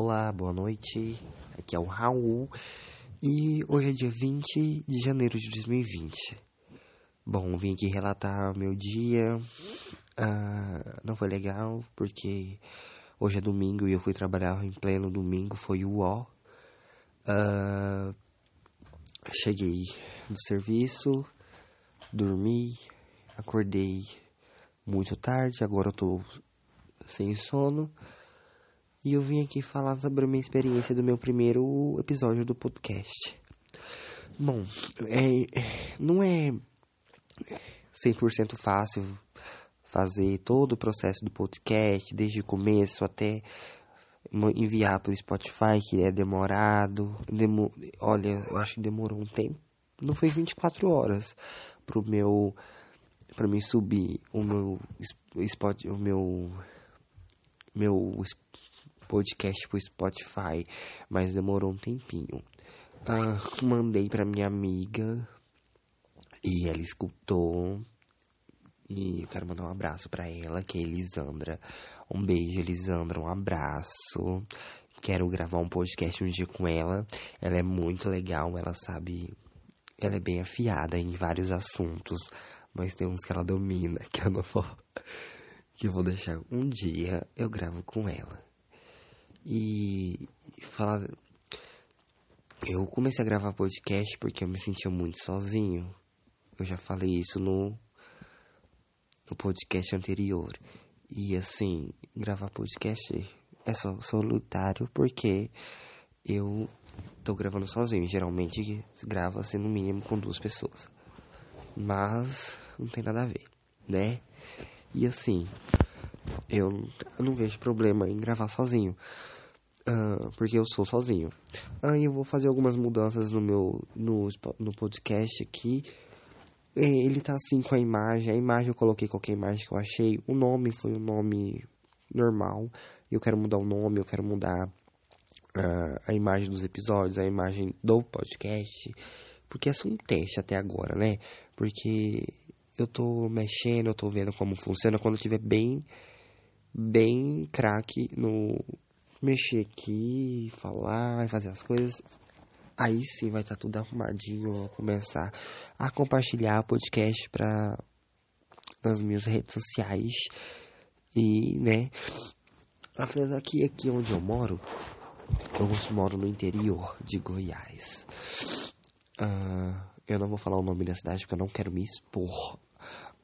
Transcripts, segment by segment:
Olá, boa noite. Aqui é o Raul e hoje é dia 20 de janeiro de 2020. Bom, vim aqui relatar meu dia. Uh, não foi legal porque hoje é domingo e eu fui trabalhar em pleno domingo, foi o ó. Uh, cheguei do serviço, dormi, acordei muito tarde, agora eu tô sem sono. E eu vim aqui falar sobre a minha experiência do meu primeiro episódio do podcast. Bom, é, não é 100% fácil fazer todo o processo do podcast, desde o começo até enviar para o Spotify, que é demorado. Demo, olha, eu acho que demorou um tempo. Não foi 24 horas pro meu para mim subir o meu spot, o meu meu podcast pro Spotify, mas demorou um tempinho. Ah, mandei pra minha amiga e ela escutou. E eu quero mandar um abraço para ela, que é Elisandra. Um beijo, Elisandra, um abraço. Quero gravar um podcast um dia com ela. Ela é muito legal, ela sabe. Ela é bem afiada em vários assuntos, mas tem uns que ela domina, que eu não vou. Que eu vou deixar um dia eu gravo com ela. E falar. Eu comecei a gravar podcast porque eu me sentia muito sozinho. Eu já falei isso no, no podcast anterior. E assim, gravar podcast é só solitário porque eu tô gravando sozinho. Geralmente grava-se no mínimo com duas pessoas. Mas não tem nada a ver, né? E assim, eu não vejo problema em gravar sozinho. Uh, porque eu sou sozinho. Aí eu vou fazer algumas mudanças no meu no, no podcast aqui. Ele tá assim com a imagem. A imagem eu coloquei qualquer imagem que eu achei. O nome foi um nome normal. Eu quero mudar o nome, eu quero mudar uh, a imagem dos episódios, a imagem do podcast. Porque é só um teste até agora, né? Porque eu tô mexendo, eu tô vendo como funciona. Quando eu tiver bem, bem craque no mexer aqui, falar fazer as coisas, aí sim vai estar tá tudo arrumadinho. Vou começar a compartilhar o podcast para nas minhas redes sociais e, né, afinal aqui aqui onde eu moro, eu moro no interior de Goiás. Uh, eu não vou falar o nome da cidade porque eu não quero me expor,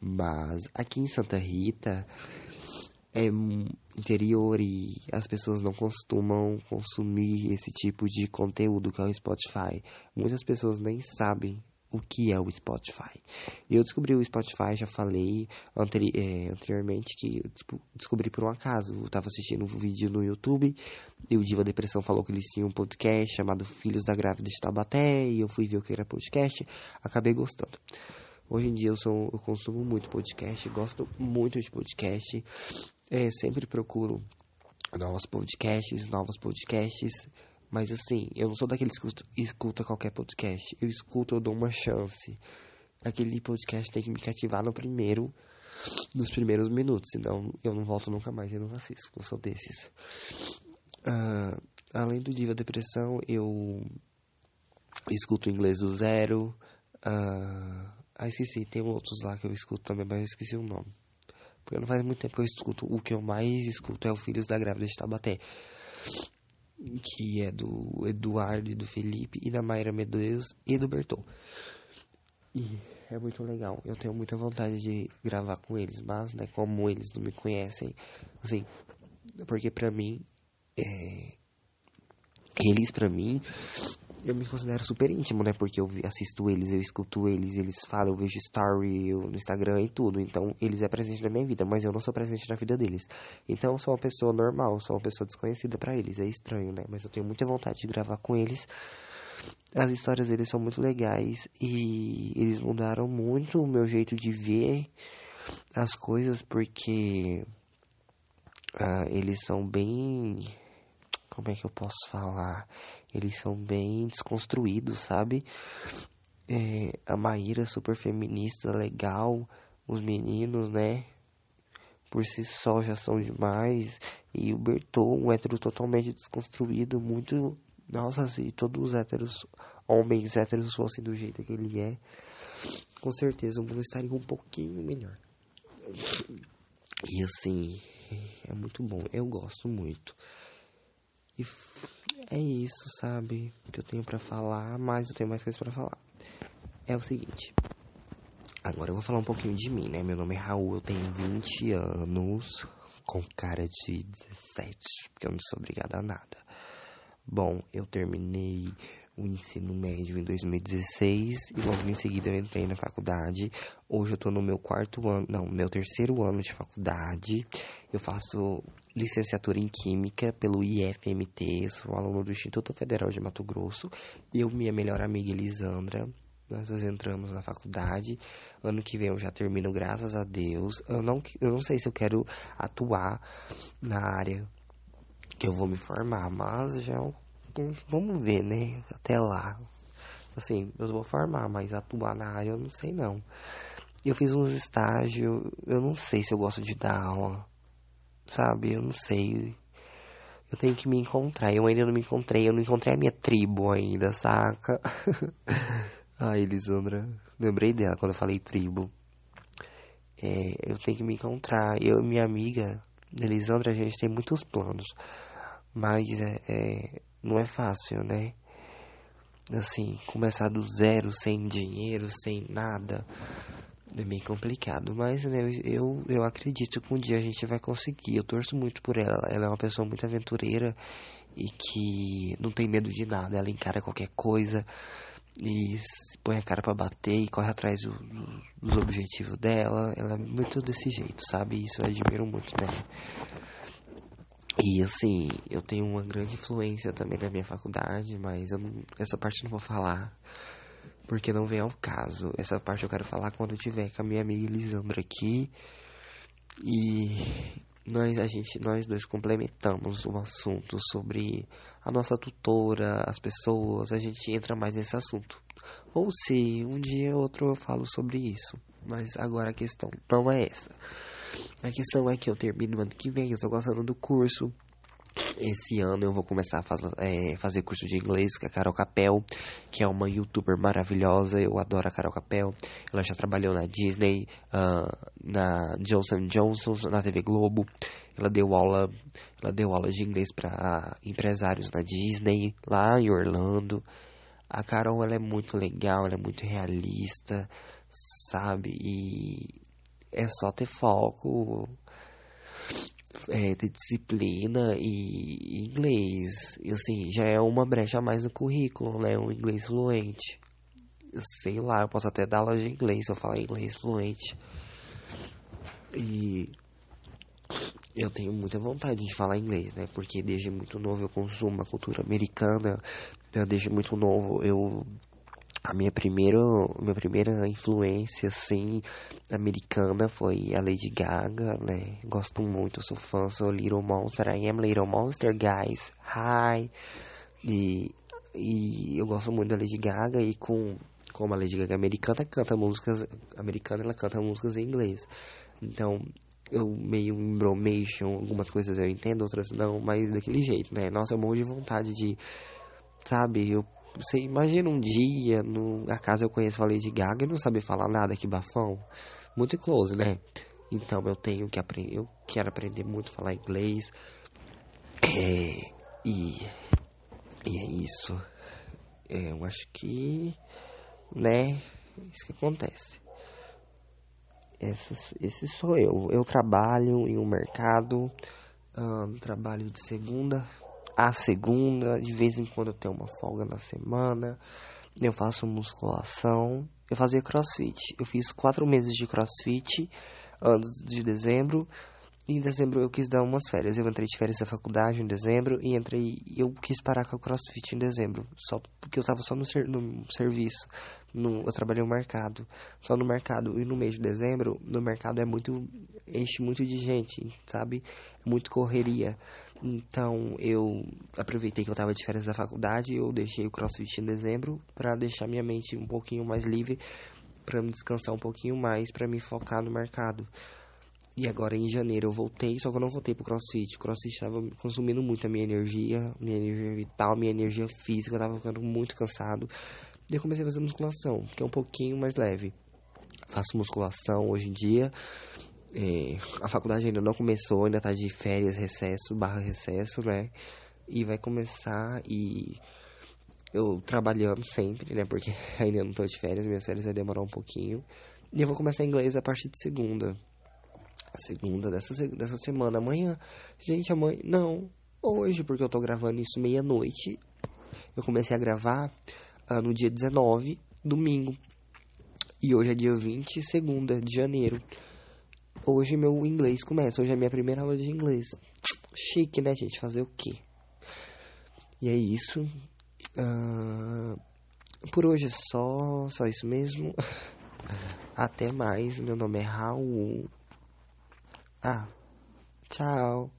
mas aqui em Santa Rita é interior e as pessoas não costumam consumir esse tipo de conteúdo que é o Spotify. Muitas pessoas nem sabem o que é o Spotify. Eu descobri o Spotify, já falei anteri é, anteriormente que descobri por um acaso. Eu estava assistindo um vídeo no YouTube e o Diva Depressão falou que eles tinham um podcast chamado Filhos da Grávida de Tabaté e eu fui ver o que era podcast, acabei gostando. Hoje em dia eu, sou, eu consumo muito podcast, gosto muito de podcast. É, sempre procuro novos podcasts, novos podcasts. Mas assim, eu não sou daquele que escuta qualquer podcast. Eu escuto, eu dou uma chance. Aquele podcast tem que me cativar no primeiro, nos primeiros minutos. Senão eu não volto nunca mais, eu não assisto. Eu sou desses. Uh, além do Diva Depressão, eu escuto inglês do zero. Uh, ah, esqueci, tem outros lá que eu escuto também, mas eu esqueci o nome. Porque não faz muito tempo que eu escuto. O que eu mais escuto é o Filhos da Grávida de Tabaté. Que é do Eduardo e do Felipe e da Mayra Medeiros e do Bertô. E é muito legal. Eu tenho muita vontade de gravar com eles, mas, né, como eles não me conhecem, assim, porque pra mim, é, eles pra mim eu me considero super íntimo, né? Porque eu assisto eles, eu escuto eles, eles falam, eu vejo story eu, no Instagram e tudo. Então, eles é presente na minha vida, mas eu não sou presente na vida deles. Então, eu sou uma pessoa normal, sou uma pessoa desconhecida para eles. É estranho, né? Mas eu tenho muita vontade de gravar com eles. As histórias deles são muito legais e eles mudaram muito o meu jeito de ver as coisas porque uh, eles são bem. Como é que eu posso falar? Eles são bem desconstruídos, sabe? É, a Maíra super feminista, legal, os meninos, né? por si só já são demais. E o Bertô, um hétero totalmente desconstruído, muito. Nossa, se todos os héteros, homens héteros fossem do jeito que ele é, com certeza o mundo estaria um pouquinho melhor. E assim, é muito bom, eu gosto muito. E é isso, sabe? Que eu tenho para falar, mas eu tenho mais coisas para falar. É o seguinte. Agora eu vou falar um pouquinho de mim, né? Meu nome é Raul, eu tenho 20 anos, com cara de 17, porque eu não sou obrigada a nada. Bom, eu terminei o ensino médio em 2016 e logo em seguida eu entrei na faculdade. Hoje eu tô no meu quarto ano, não, meu terceiro ano de faculdade. Eu faço licenciatura em Química pelo IFMT, sou aluno do Instituto Federal de Mato Grosso. Eu, minha melhor amiga Elisandra, nós dois entramos na faculdade. Ano que vem eu já termino, graças a Deus. Eu não, eu não sei se eu quero atuar na área que eu vou me formar, mas já vamos ver, né? Até lá. Assim, eu vou formar, mas atuar na área eu não sei não. Eu fiz uns estágios, eu não sei se eu gosto de dar aula. Sabe? Eu não sei. Eu tenho que me encontrar. Eu ainda não me encontrei. Eu não encontrei a minha tribo ainda, saca? Ah, Elisandra, lembrei dela quando eu falei tribo. É, eu tenho que me encontrar. Eu e minha amiga, Elisandra, a gente tem muitos planos. Mas é, é, não é fácil, né? Assim, começar do zero, sem dinheiro, sem nada. É meio complicado, mas né, eu, eu acredito que um dia a gente vai conseguir. Eu torço muito por ela. Ela é uma pessoa muito aventureira e que não tem medo de nada. Ela encara qualquer coisa e põe a cara para bater e corre atrás do, do, dos objetivos dela. Ela é muito desse jeito, sabe? Isso eu admiro muito nela. E assim, eu tenho uma grande influência também na minha faculdade, mas eu essa parte eu não vou falar. Porque não vem ao caso. Essa parte eu quero falar quando eu tiver com a minha amiga Elisandra aqui. E nós a gente nós dois complementamos o assunto sobre a nossa tutora, as pessoas, a gente entra mais nesse assunto. Ou se um dia ou outro eu falo sobre isso, mas agora a questão não é essa. A questão é que eu termino no ano que vem, eu tô gostando do curso, esse ano eu vou começar a faz, é, fazer curso de inglês com a Carol Capel, que é uma youtuber maravilhosa. Eu adoro a Carol Capel. Ela já trabalhou na Disney, uh, na Johnson Johnson, na TV Globo. Ela deu aula, ela deu aula de inglês para empresários na Disney, lá em Orlando. A Carol ela é muito legal, ela é muito realista, sabe? E é só ter foco é, ter disciplina e inglês. E assim, já é uma brecha a mais no currículo, né? Um inglês fluente. Sei lá, eu posso até dar aula de inglês se eu falar inglês fluente. E eu tenho muita vontade de falar inglês, né? Porque desde muito novo eu consumo a cultura americana. Desde muito novo eu a minha primeira, minha primeira influência, assim, americana foi a Lady Gaga, né? Gosto muito, sou fã, sou Little Monster, I am Little Monster, guys. Hi! E, e eu gosto muito da Lady Gaga e com, como a Lady Gaga é americana, canta músicas americanas, ela canta músicas em inglês. Então, eu meio embromation, algumas coisas eu entendo, outras não, mas daquele jeito, né? Nossa, eu morro de vontade de, sabe, eu você imagina um dia, no, acaso eu conheço a Lady Gaga e não saber falar nada, que bafão. Muito close, né? Então eu tenho que aprender, eu quero aprender muito a falar inglês. É, e, e é isso. É, eu acho que, né, isso que acontece. Esse, esse sou eu. Eu trabalho em um mercado, uh, trabalho de segunda a segunda, de vez em quando eu tenho uma folga na semana, eu faço musculação, eu fazia crossfit. Eu fiz quatro meses de crossfit antes de dezembro. Em dezembro eu quis dar umas férias. Eu entrei de férias da faculdade em dezembro e entrei. Eu quis parar com o crossfit em dezembro. Só porque eu tava só no, ser, no serviço. No, eu trabalhei no mercado. Só no mercado. E no mês de dezembro, no mercado é muito. enche muito de gente, sabe? É muito correria. Então eu aproveitei que eu estava de férias da faculdade, eu deixei o CrossFit em dezembro para deixar minha mente um pouquinho mais livre, para me descansar um pouquinho mais, para me focar no mercado. E agora em janeiro eu voltei, só que eu não voltei pro crossfit. O crossfit estava consumindo muito a minha energia, minha energia vital, minha energia física. Eu tava ficando muito cansado. E eu comecei a fazer musculação, que é um pouquinho mais leve. Faço musculação hoje em dia. É, a faculdade ainda não começou, ainda tá de férias, recesso, barra recesso, né? E vai começar e eu trabalhando sempre, né? Porque ainda não tô de férias, minhas férias vai demorar um pouquinho. E eu vou começar inglês a partir de segunda. A segunda dessa, dessa semana. Amanhã. Gente, amanhã. Não. Hoje, porque eu tô gravando isso meia-noite. Eu comecei a gravar uh, no dia 19, domingo. E hoje é dia 20, segunda de janeiro. Hoje meu inglês começa. Hoje é minha primeira aula de inglês. Chique, né, gente? Fazer o quê? E é isso. Uh, por hoje é só, só isso mesmo. Até mais. Meu nome é Raul. Ah, tchau.